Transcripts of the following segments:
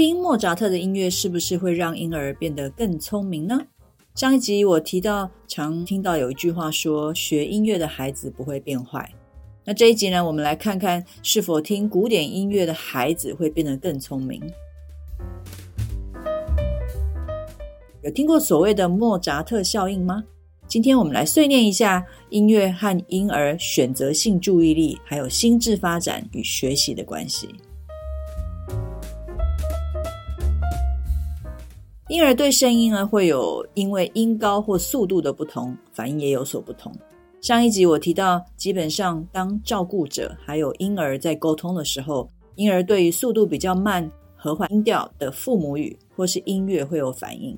听莫扎特的音乐是不是会让婴儿变得更聪明呢？上一集我提到，常听到有一句话说：“学音乐的孩子不会变坏。”那这一集呢，我们来看看是否听古典音乐的孩子会变得更聪明。有听过所谓的莫扎特效应吗？今天我们来碎念一下音乐和婴儿选择性注意力，还有心智发展与学习的关系。婴儿对声音呢，会有因为音高或速度的不同，反应也有所不同。上一集我提到，基本上当照顾者还有婴儿在沟通的时候，婴儿对于速度比较慢、和缓音调的父母语或是音乐会有反应。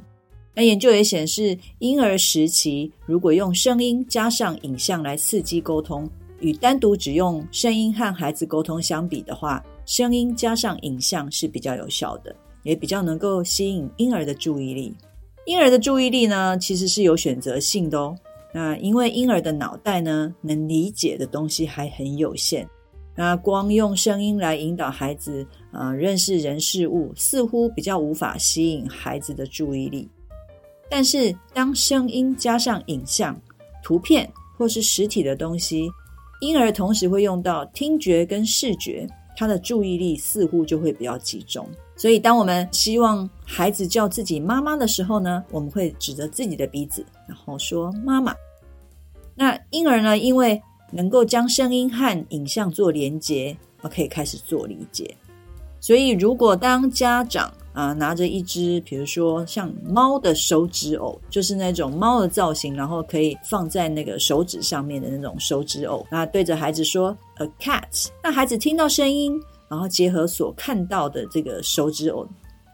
那研究也显示，婴儿时期如果用声音加上影像来刺激沟通，与单独只用声音和孩子沟通相比的话，声音加上影像是比较有效的。也比较能够吸引婴儿的注意力。婴儿的注意力呢，其实是有选择性的哦。那因为婴儿的脑袋呢，能理解的东西还很有限。那光用声音来引导孩子啊，呃，认识人事物，似乎比较无法吸引孩子的注意力。但是当声音加上影像、图片或是实体的东西，婴儿同时会用到听觉跟视觉，他的注意力似乎就会比较集中。所以，当我们希望孩子叫自己妈妈的时候呢，我们会指着自己的鼻子，然后说“妈妈”。那婴儿呢，因为能够将声音和影像做连接，而可以开始做理解。所以，如果当家长啊拿着一只，比如说像猫的手指偶，就是那种猫的造型，然后可以放在那个手指上面的那种手指偶，那对着孩子说 “a cat”，那孩子听到声音。然后结合所看到的这个手指偶，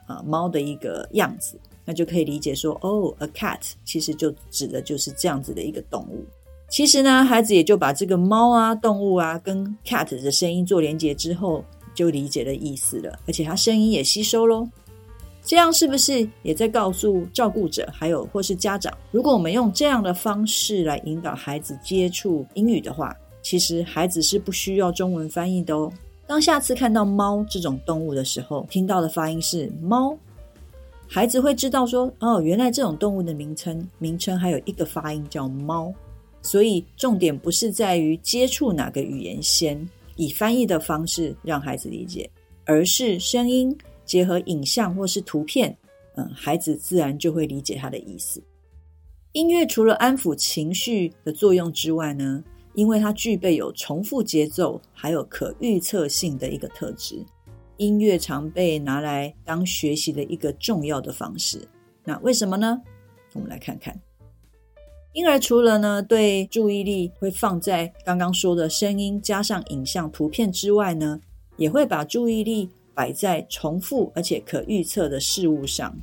啊，猫的一个样子，那就可以理解说，哦，a cat 其实就指的就是这样子的一个动物。其实呢，孩子也就把这个猫啊、动物啊跟 cat 的声音做连接之后，就理解了意思了，而且他声音也吸收喽。这样是不是也在告诉照顾者，还有或是家长，如果我们用这样的方式来引导孩子接触英语的话，其实孩子是不需要中文翻译的哦。当下次看到猫这种动物的时候，听到的发音是猫，孩子会知道说，哦，原来这种动物的名称名称还有一个发音叫猫。所以重点不是在于接触哪个语言先，以翻译的方式让孩子理解，而是声音结合影像或是图片，嗯，孩子自然就会理解它的意思。音乐除了安抚情绪的作用之外呢，因为它具备有重复节奏，还有可预测性的一个特质，音乐常被拿来当学习的一个重要的方式。那为什么呢？我们来看看，婴儿除了呢对注意力会放在刚刚说的声音加上影像图片之外呢，也会把注意力摆在重复而且可预测的事物上。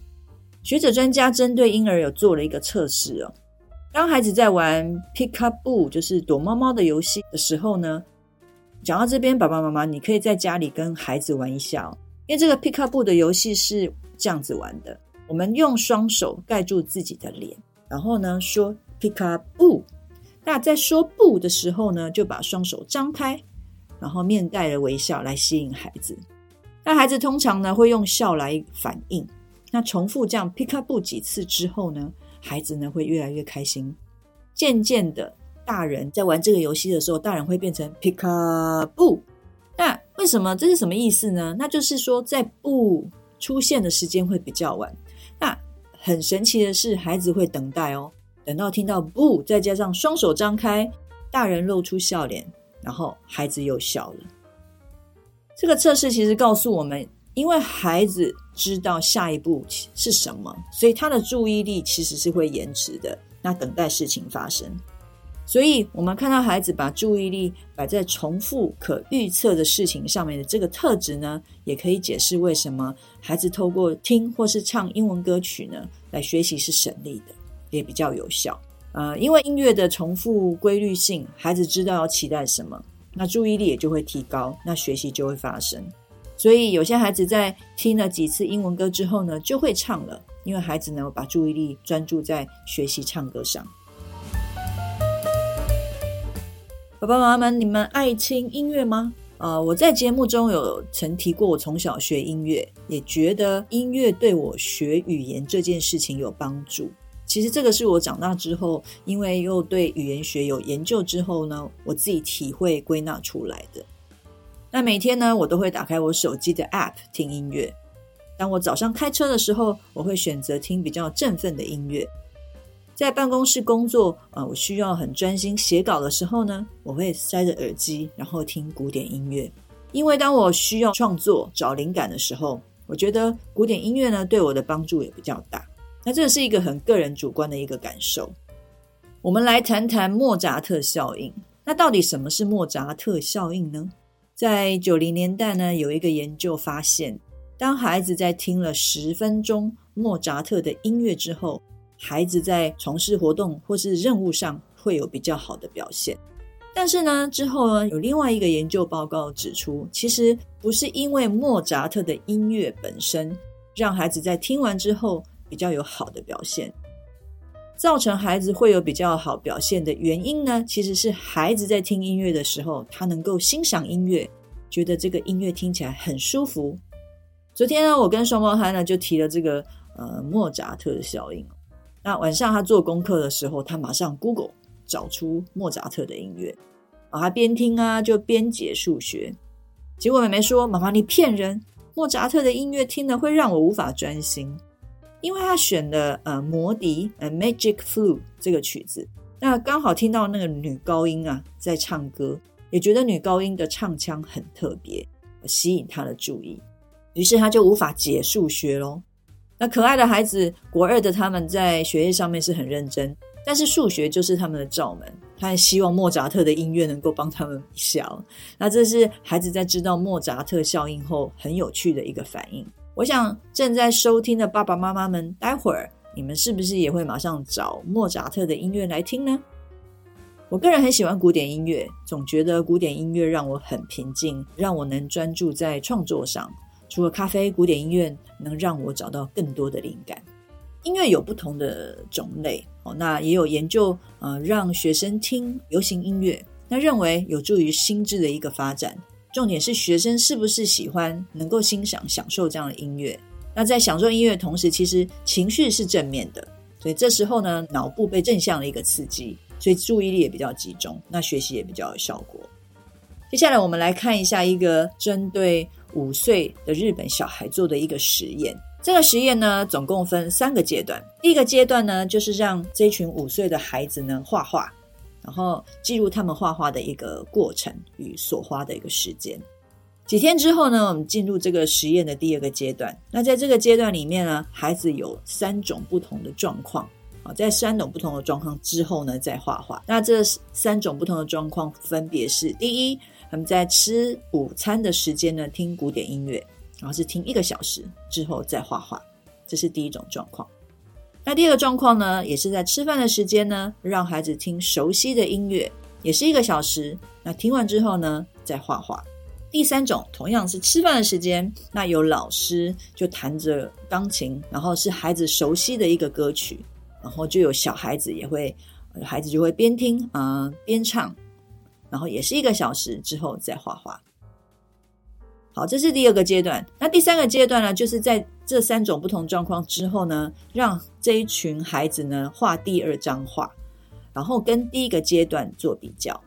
学者专家针对婴儿有做了一个测试哦。当孩子在玩 Peek-a-Boo，就是躲猫猫的游戏的时候呢，讲到这边，爸爸妈妈，你可以在家里跟孩子玩一下哦。因为这个 Peek-a-Boo 的游戏是这样子玩的：我们用双手盖住自己的脸，然后呢说 Peek-a-Boo。那在说不的时候呢，就把双手张开，然后面带着微笑来吸引孩子。那孩子通常呢会用笑来反应。那重复这样 Peek-a-Boo 几次之后呢，孩子呢会越来越开心，渐渐的，大人在玩这个游戏的时候，大人会变成 Peek-a-Boo。那为什么这是什么意思呢？那就是说，在不出现的时间会比较晚。那很神奇的是，孩子会等待哦，等到听到不，再加上双手张开，大人露出笑脸，然后孩子又笑了。这个测试其实告诉我们。因为孩子知道下一步是什么，所以他的注意力其实是会延迟的。那等待事情发生，所以，我们看到孩子把注意力摆在重复可预测的事情上面的这个特质呢，也可以解释为什么孩子透过听或是唱英文歌曲呢来学习是省力的，也比较有效。呃，因为音乐的重复规律性，孩子知道要期待什么，那注意力也就会提高，那学习就会发生。所以，有些孩子在听了几次英文歌之后呢，就会唱了，因为孩子呢把注意力专注在学习唱歌上。爸爸妈妈们，你们爱听音乐吗？呃，我在节目中有曾提过，我从小学音乐，也觉得音乐对我学语言这件事情有帮助。其实这个是我长大之后，因为又对语言学有研究之后呢，我自己体会归纳出来的。那每天呢，我都会打开我手机的 App 听音乐。当我早上开车的时候，我会选择听比较振奋的音乐。在办公室工作，啊，我需要很专心写稿的时候呢，我会塞着耳机，然后听古典音乐。因为当我需要创作、找灵感的时候，我觉得古典音乐呢，对我的帮助也比较大。那这是一个很个人主观的一个感受。我们来谈谈莫扎特效应。那到底什么是莫扎特效应呢？在九零年代呢，有一个研究发现，当孩子在听了十分钟莫扎特的音乐之后，孩子在从事活动或是任务上会有比较好的表现，但是呢，之后呢，有另外一个研究报告指出，其实不是因为莫扎特的音乐本身让孩子在听完之后比较有好的表现，造成孩子会有比较好表现的原因呢，其实是孩子在听音乐的时候，他能够欣赏音乐，觉得这个音乐听起来很舒服。昨天呢，我跟双胞胎呢就提了这个呃莫扎特的效应。那晚上他做功课的时候，他马上 Google 找出莫扎特的音乐，啊，他边听啊就边解数学。结果妹妹说：“妈妈，你骗人！莫扎特的音乐听了会让我无法专心，因为他选的呃魔笛呃 Magic Flute 这个曲子，那刚好听到那个女高音啊在唱歌，也觉得女高音的唱腔很特别，吸引他的注意，于是他就无法解数学喽。”那可爱的孩子，国二的他们在学业上面是很认真，但是数学就是他们的罩门。他也希望莫扎特的音乐能够帮他们一下。那这是孩子在知道莫扎特效应后很有趣的一个反应。我想正在收听的爸爸妈妈们，待会儿你们是不是也会马上找莫扎特的音乐来听呢？我个人很喜欢古典音乐，总觉得古典音乐让我很平静，让我能专注在创作上。除了咖啡，古典音乐能让我找到更多的灵感。音乐有不同的种类哦，那也有研究，呃，让学生听流行音乐，那认为有助于心智的一个发展。重点是学生是不是喜欢，能够欣赏、享受这样的音乐。那在享受音乐的同时，其实情绪是正面的，所以这时候呢，脑部被正向的一个刺激，所以注意力也比较集中，那学习也比较有效果。接下来我们来看一下一个针对。五岁的日本小孩做的一个实验，这个实验呢，总共分三个阶段。第一个阶段呢，就是让这群五岁的孩子呢画画，然后记录他们画画的一个过程与所花的一个时间。几天之后呢，我们进入这个实验的第二个阶段。那在这个阶段里面呢，孩子有三种不同的状况啊，在三种不同的状况之后呢，再画画。那这三种不同的状况分别是：第一。他们在吃午餐的时间呢，听古典音乐，然后是听一个小时之后再画画，这是第一种状况。那第二个状况呢，也是在吃饭的时间呢，让孩子听熟悉的音乐，也是一个小时。那听完之后呢，再画画。第三种同样是吃饭的时间，那有老师就弹着钢琴，然后是孩子熟悉的一个歌曲，然后就有小孩子也会，孩子就会边听啊、边唱。然后也是一个小时之后再画画。好，这是第二个阶段。那第三个阶段呢，就是在这三种不同状况之后呢，让这一群孩子呢画第二张画，然后跟第一个阶段做比较。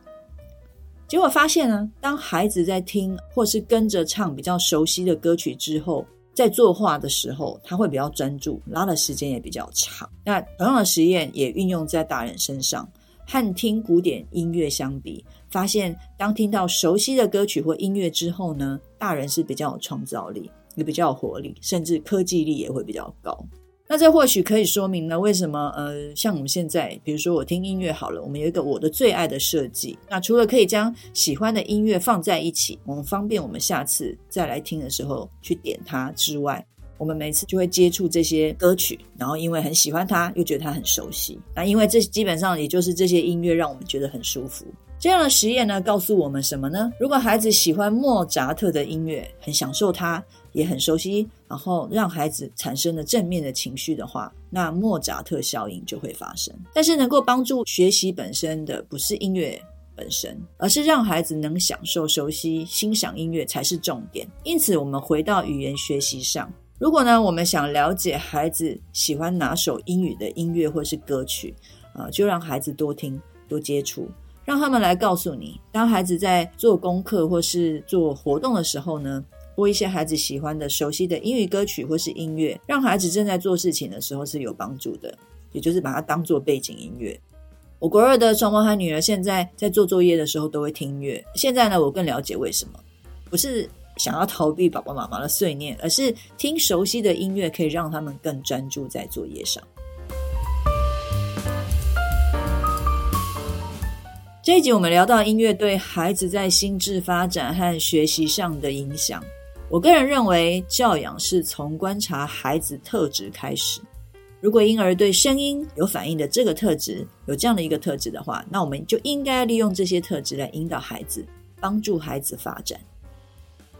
结果发现呢，当孩子在听或是跟着唱比较熟悉的歌曲之后，在作画的时候，他会比较专注，拉的时间也比较长。那同样的实验也运用在大人身上。和听古典音乐相比，发现当听到熟悉的歌曲或音乐之后呢，大人是比较有创造力，也比较有活力，甚至科技力也会比较高。那这或许可以说明了为什么呃，像我们现在，比如说我听音乐好了，我们有一个我的最爱的设计。那除了可以将喜欢的音乐放在一起，我们方便我们下次再来听的时候去点它之外，我们每次就会接触这些歌曲，然后因为很喜欢它，又觉得它很熟悉。那因为这基本上也就是这些音乐让我们觉得很舒服。这样的实验呢，告诉我们什么呢？如果孩子喜欢莫扎特的音乐，很享受它。也很熟悉，然后让孩子产生了正面的情绪的话，那莫扎特效应就会发生。但是能够帮助学习本身的不是音乐本身，而是让孩子能享受、熟悉、欣赏音乐才是重点。因此，我们回到语言学习上，如果呢，我们想了解孩子喜欢哪首英语的音乐或是歌曲，啊、呃，就让孩子多听、多接触，让他们来告诉你。当孩子在做功课或是做活动的时候呢，播一些孩子喜欢的、熟悉的英语歌曲或是音乐，让孩子正在做事情的时候是有帮助的。也就是把它当做背景音乐。我国二的双胞胎女儿现在在做作业的时候都会听音乐。现在呢，我更了解为什么，不是想要逃避爸爸妈妈的碎念，而是听熟悉的音乐可以让他们更专注在作业上。这一集我们聊到音乐对孩子在心智发展和学习上的影响。我个人认为，教养是从观察孩子特质开始。如果婴儿对声音有反应的这个特质，有这样的一个特质的话，那我们就应该利用这些特质来引导孩子，帮助孩子发展。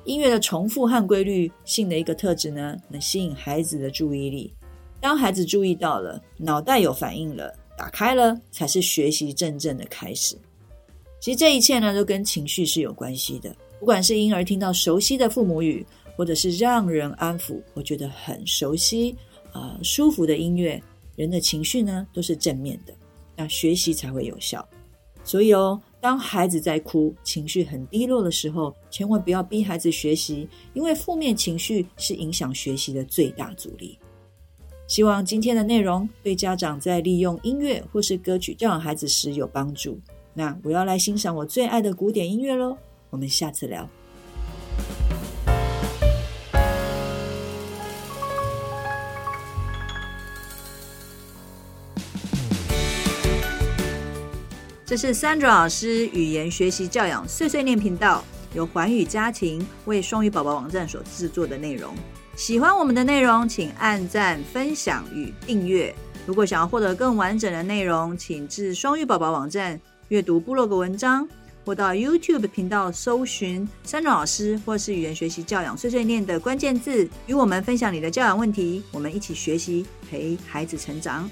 音乐的重复和规律性的一个特质呢，能吸引孩子的注意力。当孩子注意到了，脑袋有反应了，打开了，才是学习真正的开始。其实这一切呢，都跟情绪是有关系的。不管是婴儿听到熟悉的父母语，或者是让人安抚，我觉得很熟悉啊、舒服的音乐，人的情绪呢都是正面的，那学习才会有效。所以哦，当孩子在哭、情绪很低落的时候，千万不要逼孩子学习，因为负面情绪是影响学习的最大阻力。希望今天的内容对家长在利用音乐或是歌曲教养孩子时有帮助。那我要来欣赏我最爱的古典音乐喽。我们下次聊。这是 Sandra 老师语言学习教养碎碎念频道，由环宇家庭为双语宝宝网站所制作的内容。喜欢我们的内容，请按赞、分享与订阅。如果想要获得更完整的内容，请至双语宝宝网站阅读部落格文章。或到 YouTube 频道搜寻山龙老师，或是语言学习教养碎碎念的关键字，与我们分享你的教养问题，我们一起学习，陪孩子成长。